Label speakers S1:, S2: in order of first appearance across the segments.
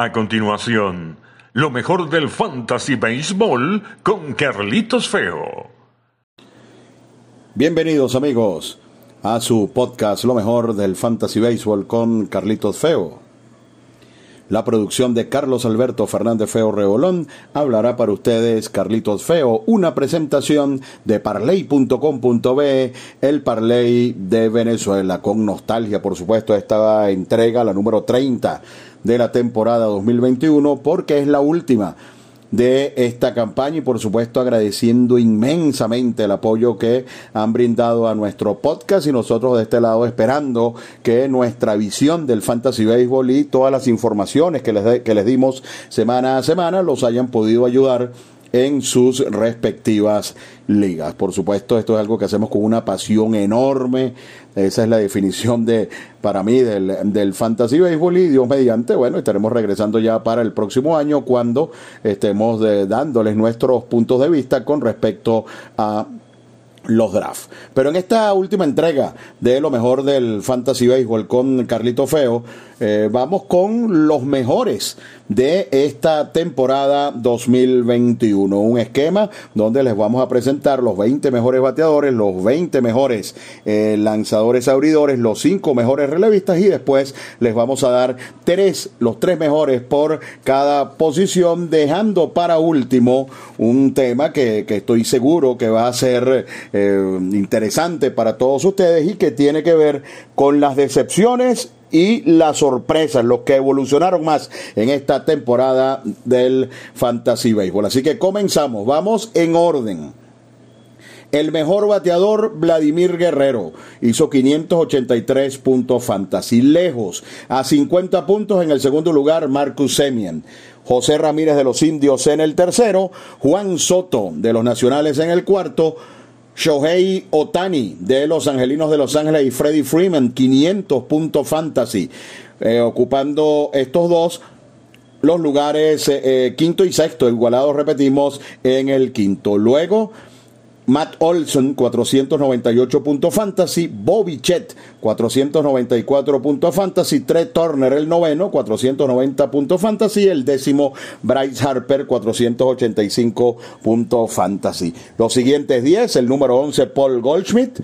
S1: A continuación, lo mejor del Fantasy Baseball con Carlitos Feo.
S2: Bienvenidos amigos a su podcast Lo mejor del Fantasy Baseball con Carlitos Feo. La producción de Carlos Alberto Fernández Feo Rebolón hablará para ustedes Carlitos Feo, una presentación de parley.com.be, el Parley de Venezuela, con nostalgia por supuesto esta entrega, la número 30 de la temporada 2021 porque es la última de esta campaña y por supuesto agradeciendo inmensamente el apoyo que han brindado a nuestro podcast y nosotros de este lado esperando que nuestra visión del fantasy baseball y todas las informaciones que les, que les dimos semana a semana los hayan podido ayudar en sus respectivas ligas. Por supuesto, esto es algo que hacemos con una pasión enorme. Esa es la definición de, para mí, del, del fantasy baseball y Dios mediante, bueno, estaremos regresando ya para el próximo año cuando estemos dándoles nuestros puntos de vista con respecto a los drafts. Pero en esta última entrega de lo mejor del Fantasy Baseball con Carlito Feo, eh, vamos con los mejores de esta temporada 2021. Un esquema donde les vamos a presentar los 20 mejores bateadores, los 20 mejores eh, lanzadores abridores, los 5 mejores relevistas y después les vamos a dar tres, los tres mejores por cada posición, dejando para último un tema que, que estoy seguro que va a ser eh, interesante para todos ustedes y que tiene que ver con las decepciones y las sorpresas, los que evolucionaron más en esta temporada del Fantasy Baseball. Así que comenzamos, vamos en orden. El mejor bateador, Vladimir Guerrero, hizo 583 puntos fantasy. Lejos, a 50 puntos en el segundo lugar, Marcus Semien. José Ramírez de los Indios en el tercero, Juan Soto de los Nacionales en el cuarto, Shohei Otani de los Angelinos de Los Ángeles y Freddie Freeman, 500 puntos fantasy, eh, ocupando estos dos los lugares eh, eh, quinto y sexto, igualados, repetimos, en el quinto. Luego, Matt Olson, 498 puntos fantasy. Bobby Chet, 494 puntos fantasy. Trey Turner, el noveno, 490 puntos fantasy. El décimo, Bryce Harper, 485 puntos fantasy. Los siguientes 10, el número 11, Paul Goldschmidt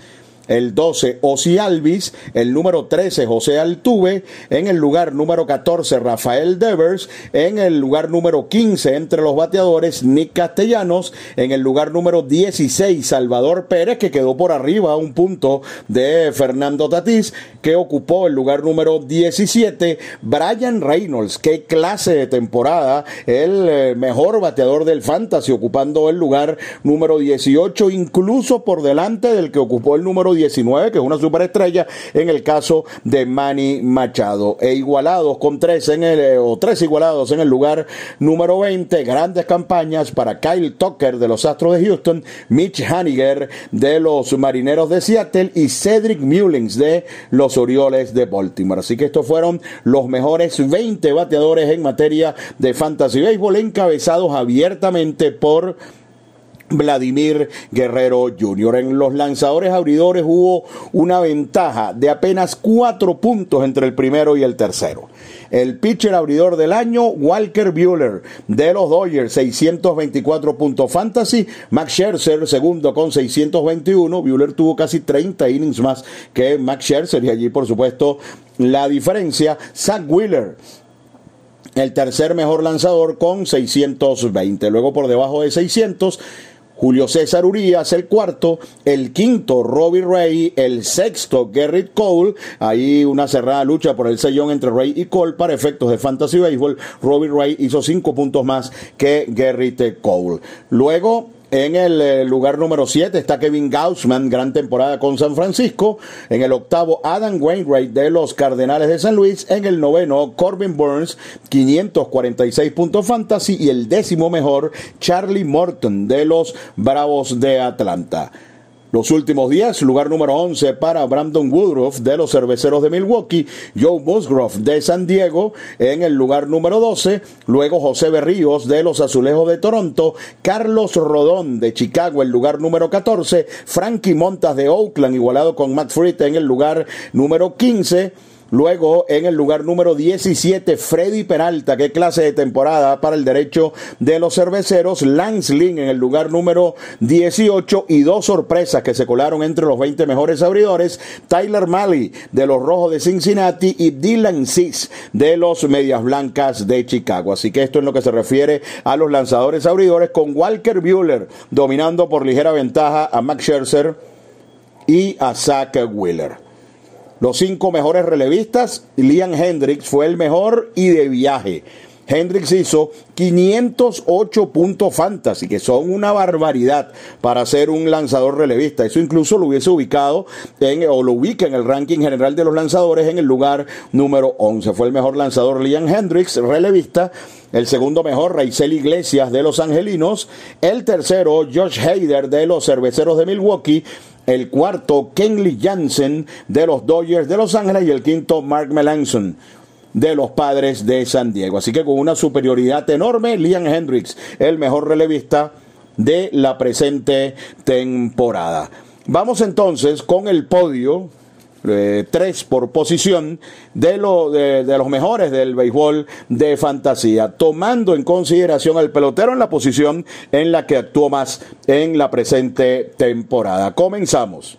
S2: el 12 Osi Alvis, el número 13 José Altuve, en el lugar número 14 Rafael Devers, en el lugar número 15 entre los bateadores Nick Castellanos, en el lugar número 16 Salvador Pérez que quedó por arriba a un punto de Fernando Tatís que ocupó el lugar número 17 Brian Reynolds, qué clase de temporada, el eh, mejor bateador del fantasy ocupando el lugar número 18 incluso por delante del que ocupó el número 19, que es una superestrella, en el caso de Manny Machado. E igualados con tres en el, eh, o tres igualados en el lugar número 20, grandes campañas para Kyle Tucker de los Astros de Houston, Mitch Haniger de los Marineros de Seattle y Cedric Mullins de los Orioles de Baltimore. Así que estos fueron los mejores 20 bateadores en materia de fantasy baseball encabezados abiertamente por Vladimir Guerrero Jr. En los lanzadores abridores hubo una ventaja de apenas cuatro puntos entre el primero y el tercero. El pitcher abridor del año, Walker Bueller, de los Dodgers, 624 puntos fantasy. Max Scherzer, segundo con 621. Bueller tuvo casi 30 innings más que Max Scherzer y allí, por supuesto, la diferencia. Zach Wheeler, el tercer mejor lanzador con 620. Luego por debajo de 600 Julio César Urias, el cuarto, el quinto, Robbie Ray, el sexto, Garrett Cole, ahí una cerrada lucha por el sellón entre Ray y Cole para efectos de Fantasy Baseball, Robbie Ray hizo cinco puntos más que Garrett Cole. Luego, en el eh, lugar número 7 está Kevin Gaussman, gran temporada con San Francisco. En el octavo, Adam Wainwright de los Cardenales de San Luis. En el noveno, Corbin Burns, 546 puntos fantasy. Y el décimo mejor, Charlie Morton de los Bravos de Atlanta. Los últimos días, lugar número 11 para Brandon Woodruff de los Cerveceros de Milwaukee, Joe Musgrove de San Diego en el lugar número 12, luego José Berríos de los Azulejos de Toronto, Carlos Rodón de Chicago el lugar número 14, Frankie Montas de Oakland igualado con Matt Fritt en el lugar número 15, Luego, en el lugar número 17, Freddy Peralta. Qué clase de temporada para el derecho de los cerveceros. Lance Lynn en el lugar número 18 y dos sorpresas que se colaron entre los 20 mejores abridores. Tyler Malley de los Rojos de Cincinnati y Dylan Cis de los Medias Blancas de Chicago. Así que esto es lo que se refiere a los lanzadores abridores con Walker Bueller dominando por ligera ventaja a Max Scherzer y a Zach Wheeler. Los cinco mejores relevistas, Liam Hendricks fue el mejor y de viaje. Hendricks hizo 508 puntos fantasy, que son una barbaridad para ser un lanzador relevista. Eso incluso lo hubiese ubicado en, o lo ubica en el ranking general de los lanzadores en el lugar número 11. Fue el mejor lanzador Liam Hendricks, relevista. El segundo mejor, Raizel Iglesias de los Angelinos. El tercero, Josh Hader de los Cerveceros de Milwaukee. El cuarto, Kenley Jansen de los Dodgers de Los Ángeles. Y el quinto, Mark Melanson de los padres de San Diego. Así que con una superioridad enorme, Liam Hendricks, el mejor relevista de la presente temporada. Vamos entonces con el podio eh, tres por posición de, de, los mejores del béisbol de fantasía, tomando en consideración al pelotero en la posición en la que actuó más en la presente temporada. Comenzamos.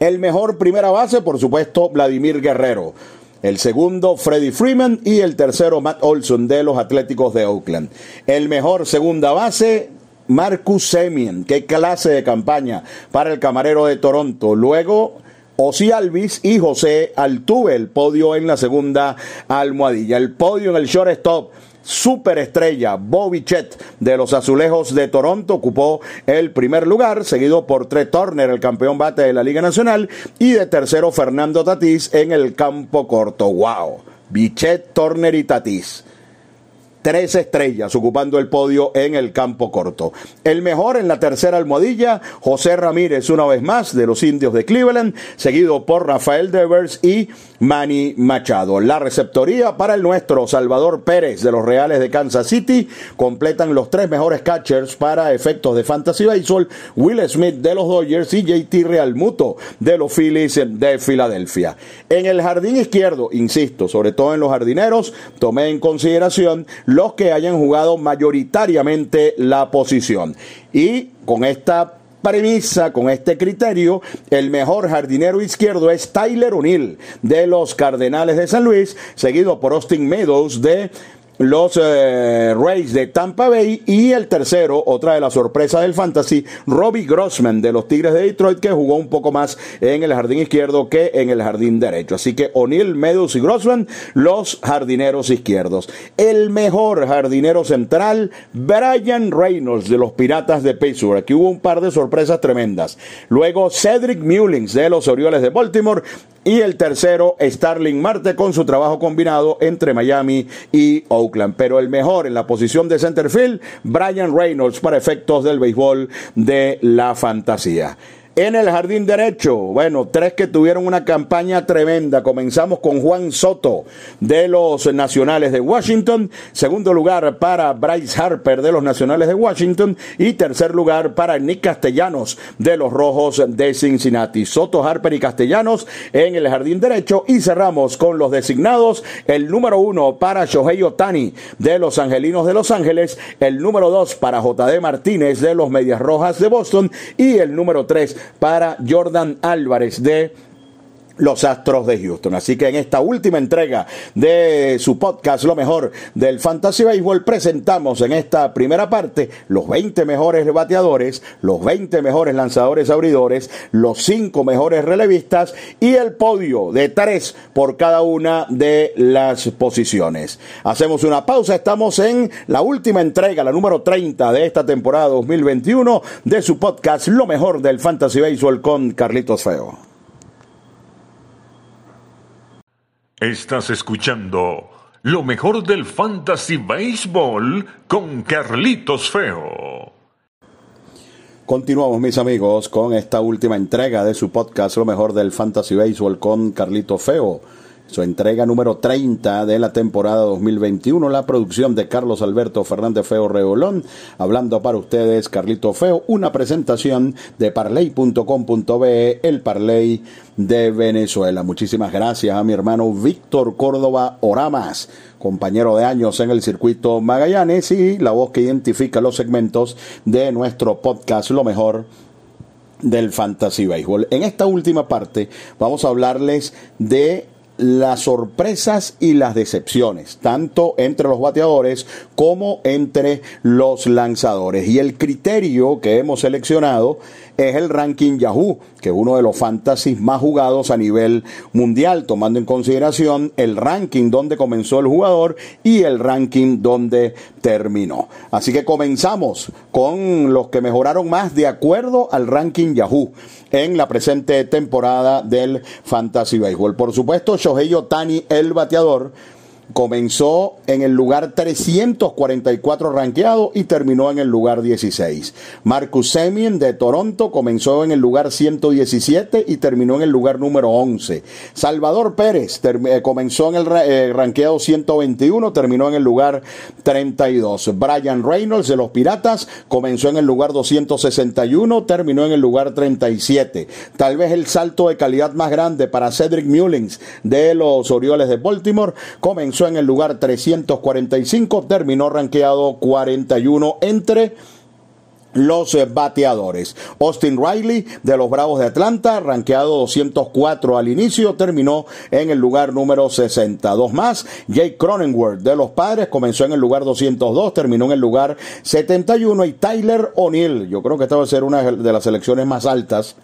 S2: El mejor primera base, por supuesto, Vladimir Guerrero. El segundo, Freddie Freeman. Y el tercero, Matt Olson de los Atléticos de Oakland. El mejor segunda base, Marcus Semien. Qué clase de campaña para el camarero de Toronto. Luego, Osi Alvis y José Altuve, el podio en la segunda almohadilla. El podio en el shortstop superestrella Bobby Chet de los Azulejos de Toronto ocupó el primer lugar, seguido por Trey Turner, el campeón bate de la Liga Nacional, y de tercero Fernando Tatís en el campo corto. ¡Wow! Bichet, Turner y Tatís tres estrellas ocupando el podio en el campo corto. El mejor en la tercera almohadilla, José Ramírez una vez más de los indios de Cleveland, seguido por Rafael Devers y Manny Machado. La receptoría para el nuestro Salvador Pérez de los Reales de Kansas City completan los tres mejores catchers para efectos de Fantasy Baseball, Will Smith de los Dodgers y JT Realmuto de los Phillies de Filadelfia. En el jardín izquierdo, insisto, sobre todo en los jardineros, tomé en consideración los que hayan jugado mayoritariamente la posición. Y con esta premisa, con este criterio, el mejor jardinero izquierdo es Tyler O'Neill de los Cardenales de San Luis, seguido por Austin Meadows de los eh, Rays de Tampa Bay y el tercero, otra de las sorpresas del fantasy, Robbie Grossman de los Tigres de Detroit que jugó un poco más en el jardín izquierdo que en el jardín derecho. Así que O'Neill, Meadows y Grossman, los jardineros izquierdos. El mejor jardinero central, Brian Reynolds de los Piratas de Pittsburgh. Aquí hubo un par de sorpresas tremendas. Luego Cedric Mullins de los Orioles de Baltimore y el tercero, Starling Marte con su trabajo combinado entre Miami y Oakland. Pero el mejor en la posición de centerfield, Brian Reynolds para efectos del béisbol de la fantasía. En el jardín derecho, bueno, tres que tuvieron una campaña tremenda. Comenzamos con Juan Soto de los Nacionales de Washington. Segundo lugar para Bryce Harper de los Nacionales de Washington. Y tercer lugar para Nick Castellanos de los Rojos de Cincinnati. Soto, Harper y Castellanos en el jardín derecho. Y cerramos con los designados. El número uno para Shohei Otani de los Angelinos de Los Ángeles. El número dos para JD Martínez de los Medias Rojas de Boston. Y el número tres para Jordan Álvarez de los Astros de Houston. Así que en esta última entrega de su podcast, lo mejor del Fantasy Baseball, presentamos en esta primera parte los 20 mejores bateadores, los 20 mejores lanzadores abridores, los 5 mejores relevistas y el podio de 3 por cada una de las posiciones. Hacemos una pausa, estamos en la última entrega, la número 30 de esta temporada 2021 de su podcast, lo mejor del Fantasy Baseball con Carlitos Feo.
S1: Estás escuchando lo mejor del Fantasy Baseball con Carlitos Feo.
S2: Continuamos mis amigos con esta última entrega de su podcast Lo mejor del Fantasy Baseball con Carlitos Feo. Su entrega número 30 de la temporada 2021, la producción de Carlos Alberto Fernández Feo Reolón, hablando para ustedes Carlito Feo, una presentación de parley.com.be, el Parley de Venezuela. Muchísimas gracias a mi hermano Víctor Córdoba Oramas, compañero de años en el circuito Magallanes y la voz que identifica los segmentos de nuestro podcast Lo mejor del Fantasy Baseball. En esta última parte vamos a hablarles de las sorpresas y las decepciones, tanto entre los bateadores como entre los lanzadores. Y el criterio que hemos seleccionado es el ranking Yahoo, que es uno de los fantasies más jugados a nivel mundial, tomando en consideración el ranking donde comenzó el jugador y el ranking donde terminó. Así que comenzamos con los que mejoraron más de acuerdo al ranking Yahoo en la presente temporada del Fantasy Baseball. Por supuesto, Shohei Otani, el bateador, comenzó en el lugar 344 rankeado y terminó en el lugar 16. Marcus Semien de Toronto comenzó en el lugar 117 y terminó en el lugar número 11. Salvador Pérez eh, comenzó en el eh, rankeado 121, terminó en el lugar 32. Brian Reynolds de los Piratas comenzó en el lugar 261, terminó en el lugar 37. Tal vez el salto de calidad más grande para Cedric Mullins de los Orioles de Baltimore comenzó en el lugar 345, terminó rankeado 41 entre los bateadores. Austin Riley de los Bravos de Atlanta, rankeado 204 al inicio, terminó en el lugar número 62 más. Jake Cronenworth de los Padres comenzó en el lugar 202, terminó en el lugar 71 y Tyler O'Neill, yo creo que esta va a ser una de las selecciones más altas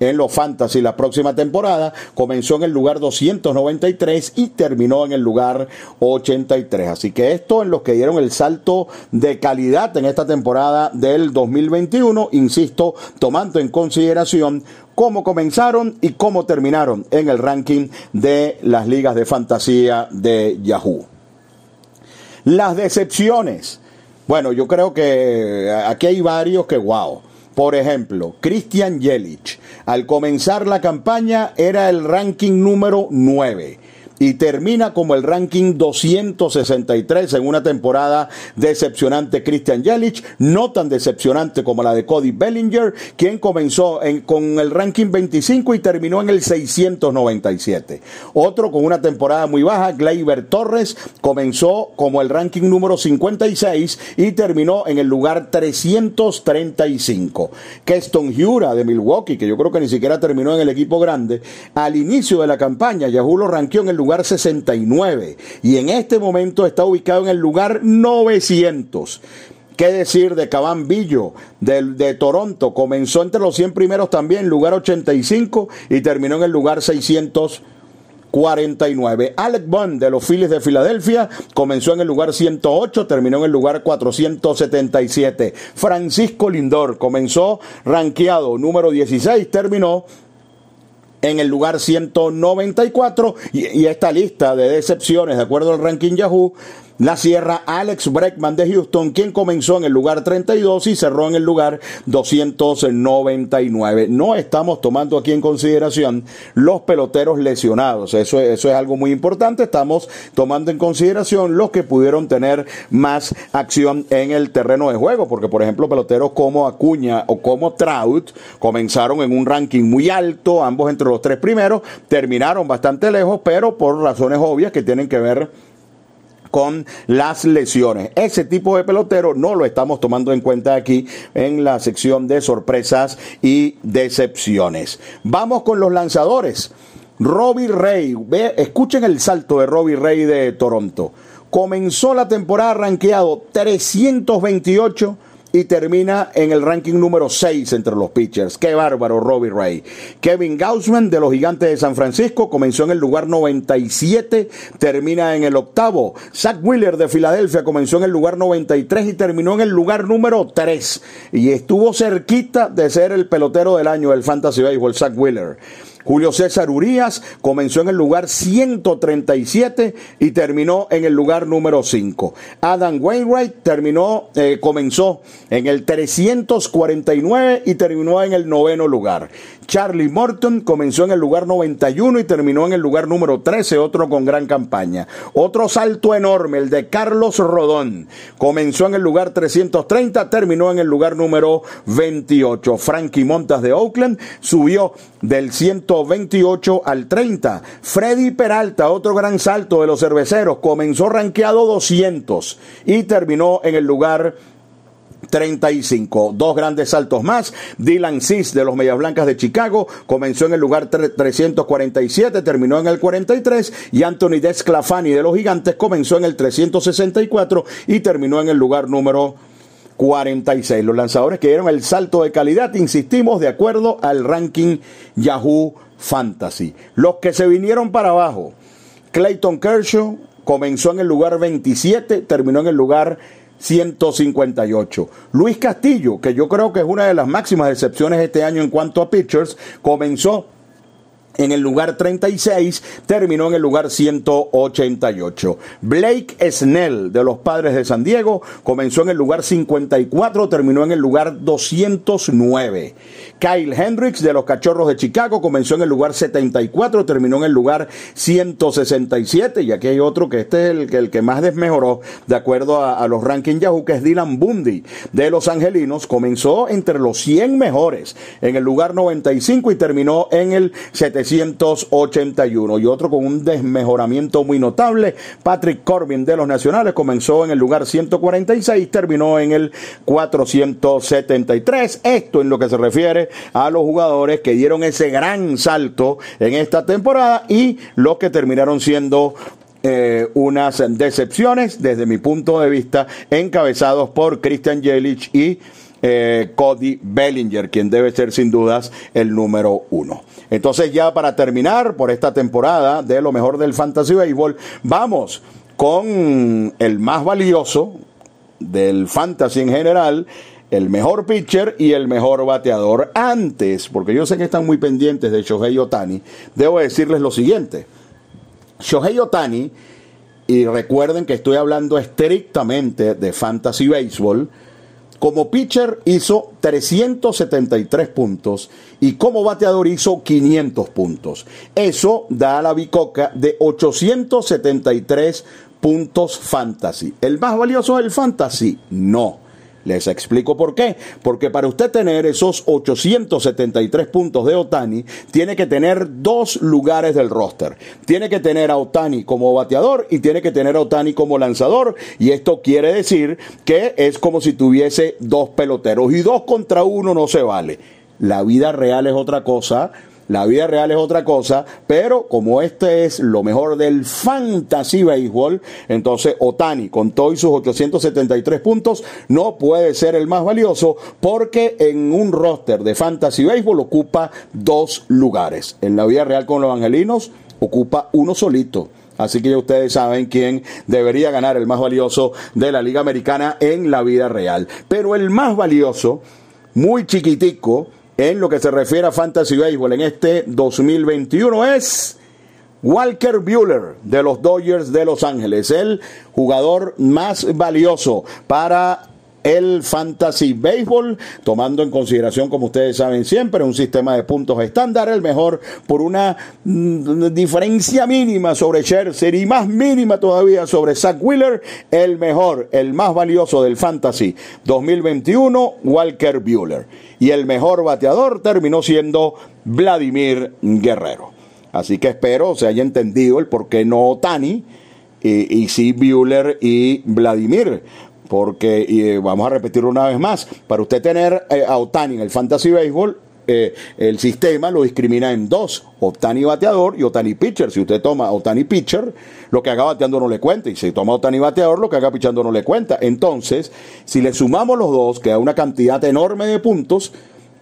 S2: en los Fantasy la próxima temporada. Comenzó en el lugar 293 y terminó en el lugar 83. Así que esto en los que dieron el salto de calidad en esta temporada del 2021, insisto, tomando en consideración cómo comenzaron y cómo terminaron en el ranking de las ligas de fantasía de Yahoo. Las decepciones. Bueno, yo creo que aquí hay varios que, wow. Por ejemplo, Christian Jelic, al comenzar la campaña era el ranking número 9 y termina como el ranking 263 en una temporada decepcionante Christian Yelich, no tan decepcionante como la de Cody Bellinger, quien comenzó con el ranking 25 y terminó en el 697. Otro con una temporada muy baja, Gleyber Torres, comenzó como el ranking número 56 y terminó en el lugar 335. Keston Hura de Milwaukee, que yo creo que ni siquiera terminó en el equipo grande, al inicio de la campaña Yahoo lo ranqueó en el 69 y en este momento está ubicado en el lugar 900. ¿Qué decir de Caban Billo de, de, Toronto? Comenzó entre los 100 primeros también, lugar 85 y terminó en el lugar 649. Alec Bond de los Phillies de Filadelfia comenzó en el lugar 108, terminó en el lugar 477. Francisco Lindor comenzó rankeado número 16, terminó en el lugar 194 y, y esta lista de decepciones, de acuerdo al ranking Yahoo, la Sierra Alex Breckman de Houston, quien comenzó en el lugar 32 y cerró en el lugar 299. No estamos tomando aquí en consideración los peloteros lesionados, eso, eso es algo muy importante, estamos tomando en consideración los que pudieron tener más acción en el terreno de juego, porque por ejemplo peloteros como Acuña o como Trout comenzaron en un ranking muy alto, ambos entre los tres primeros, terminaron bastante lejos, pero por razones obvias que tienen que ver con las lesiones. Ese tipo de pelotero no lo estamos tomando en cuenta aquí en la sección de sorpresas y decepciones. Vamos con los lanzadores. Robbie Ray, ve, escuchen el salto de Robbie Ray de Toronto. Comenzó la temporada rankeado 328 y termina en el ranking número 6 entre los pitchers. Qué bárbaro, Robbie Ray. Kevin Gaussman de los Gigantes de San Francisco comenzó en el lugar 97, termina en el octavo. Zach Wheeler de Filadelfia comenzó en el lugar 93 y terminó en el lugar número 3. Y estuvo cerquita de ser el pelotero del año del Fantasy Baseball, Zach Wheeler. Julio César Urías comenzó en el lugar 137 y terminó en el lugar número 5. Adam Wainwright terminó, eh, comenzó en el 349 y terminó en el noveno lugar. Charlie Morton comenzó en el lugar 91 y terminó en el lugar número 13, otro con gran campaña. Otro salto enorme, el de Carlos Rodón. Comenzó en el lugar 330, terminó en el lugar número 28. Frankie Montas de Oakland subió del 128 al 30. Freddy Peralta, otro gran salto de los cerveceros, comenzó rankeado 200 y terminó en el lugar 35. Dos grandes saltos más. Dylan Cis de los Medias Blancas de Chicago comenzó en el lugar 347, terminó en el 43. Y Anthony Desclafani de los Gigantes comenzó en el 364 y terminó en el lugar número 46. Los lanzadores que dieron el salto de calidad, insistimos, de acuerdo al ranking Yahoo Fantasy. Los que se vinieron para abajo. Clayton Kershaw comenzó en el lugar 27, terminó en el lugar 158. Luis Castillo, que yo creo que es una de las máximas excepciones este año en cuanto a pitchers, comenzó en el lugar 36, terminó en el lugar 188. Blake Snell de los Padres de San Diego comenzó en el lugar 54, terminó en el lugar 209. Kyle Hendricks de los Cachorros de Chicago comenzó en el lugar 74, terminó en el lugar 167. Y aquí hay otro que este es el, el que más desmejoró de acuerdo a, los rankings Yahoo, que es Dylan Bundy de los Angelinos. Comenzó entre los 100 mejores en el lugar 95 y terminó en el 781. Y otro con un desmejoramiento muy notable, Patrick Corbin de los Nacionales comenzó en el lugar 146, terminó en el 473. Esto en lo que se refiere a los jugadores que dieron ese gran salto en esta temporada y los que terminaron siendo eh, unas decepciones desde mi punto de vista, encabezados por Christian Jelic y eh, Cody Bellinger, quien debe ser sin dudas el número uno. Entonces ya para terminar por esta temporada de lo mejor del Fantasy Baseball, vamos con el más valioso del Fantasy en general, el mejor pitcher y el mejor bateador. Antes, porque yo sé que están muy pendientes de Shohei Otani, debo decirles lo siguiente. Shohei Otani, y recuerden que estoy hablando estrictamente de Fantasy Baseball, como pitcher hizo 373 puntos y como bateador hizo 500 puntos. Eso da a la bicoca de 873 puntos fantasy. ¿El más valioso es el fantasy? No. Les explico por qué. Porque para usted tener esos 873 puntos de Otani, tiene que tener dos lugares del roster. Tiene que tener a Otani como bateador y tiene que tener a Otani como lanzador. Y esto quiere decir que es como si tuviese dos peloteros. Y dos contra uno no se vale. La vida real es otra cosa la vida real es otra cosa, pero como este es lo mejor del fantasy baseball, entonces Otani, con todos sus 873 puntos, no puede ser el más valioso porque en un roster de fantasy baseball ocupa dos lugares. En la vida real con los angelinos ocupa uno solito. Así que ya ustedes saben quién debería ganar el más valioso de la Liga Americana en la vida real. Pero el más valioso, muy chiquitico, en lo que se refiere a Fantasy Baseball en este 2021 es Walker Bueller de los Dodgers de Los Ángeles, el jugador más valioso para el Fantasy Baseball, tomando en consideración, como ustedes saben siempre, un sistema de puntos estándar, el mejor por una mm, diferencia mínima sobre Scherzer y más mínima todavía sobre Zach Wheeler, el mejor, el más valioso del Fantasy 2021, Walker Bueller. Y el mejor bateador terminó siendo Vladimir Guerrero. Así que espero se haya entendido el por qué no Tani y, y sí Bueller y Vladimir porque y vamos a repetirlo una vez más, para usted tener eh, a Otani en el Fantasy Baseball, eh, el sistema lo discrimina en dos, Otani bateador y Otani pitcher. Si usted toma Otani pitcher, lo que haga bateando no le cuenta. Y si toma Otani bateador, lo que haga pichando no le cuenta. Entonces, si le sumamos los dos, que da una cantidad enorme de puntos,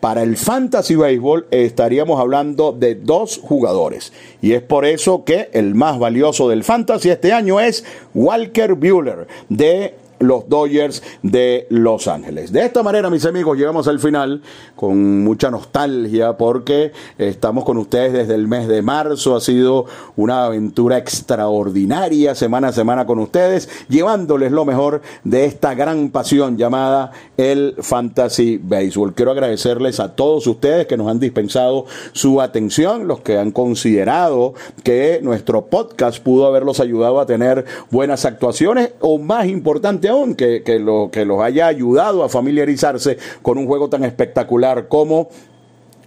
S2: para el Fantasy Baseball estaríamos hablando de dos jugadores. Y es por eso que el más valioso del Fantasy este año es Walker Bueller de los Dodgers de Los Ángeles. De esta manera, mis amigos, llegamos al final con mucha nostalgia porque estamos con ustedes desde el mes de marzo. Ha sido una aventura extraordinaria semana a semana con ustedes, llevándoles lo mejor de esta gran pasión llamada el Fantasy Baseball. Quiero agradecerles a todos ustedes que nos han dispensado su atención, los que han considerado que nuestro podcast pudo haberlos ayudado a tener buenas actuaciones o más importante aún, que, que los haya ayudado a familiarizarse con un juego tan espectacular como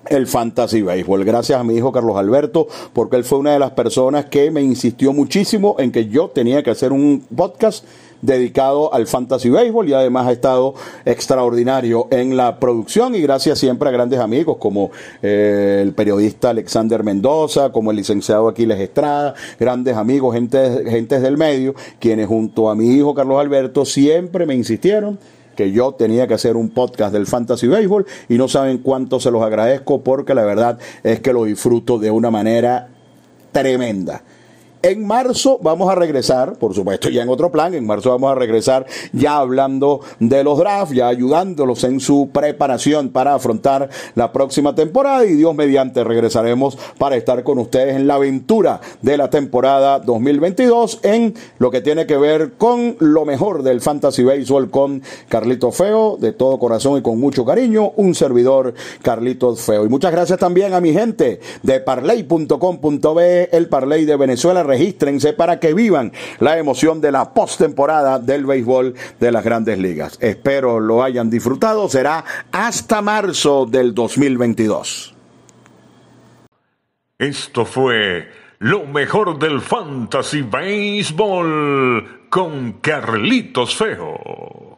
S2: el Fantasy Baseball. Gracias a mi hijo Carlos Alberto, porque él fue una de las personas que me insistió muchísimo en que yo tenía que hacer un podcast dedicado al fantasy baseball y además ha estado extraordinario en la producción y gracias siempre a grandes amigos como eh, el periodista Alexander Mendoza, como el licenciado Aquiles Estrada, grandes amigos, gente, gentes del medio, quienes junto a mi hijo Carlos Alberto siempre me insistieron que yo tenía que hacer un podcast del Fantasy Baseball y no saben cuánto se los agradezco porque la verdad es que lo disfruto de una manera tremenda. En marzo vamos a regresar, por supuesto ya en otro plan, en marzo vamos a regresar ya hablando de los drafts, ya ayudándolos en su preparación para afrontar la próxima temporada y Dios mediante regresaremos para estar con ustedes en la aventura de la temporada 2022 en lo que tiene que ver con lo mejor del Fantasy Baseball con Carlito Feo, de todo corazón y con mucho cariño, un servidor Carlitos Feo. Y muchas gracias también a mi gente de parley.com.be, el Parley de Venezuela regístrense para que vivan la emoción de la postemporada del béisbol de las grandes ligas. Espero lo hayan disfrutado. Será hasta marzo del 2022.
S1: Esto fue lo mejor del Fantasy Baseball con Carlitos Feo.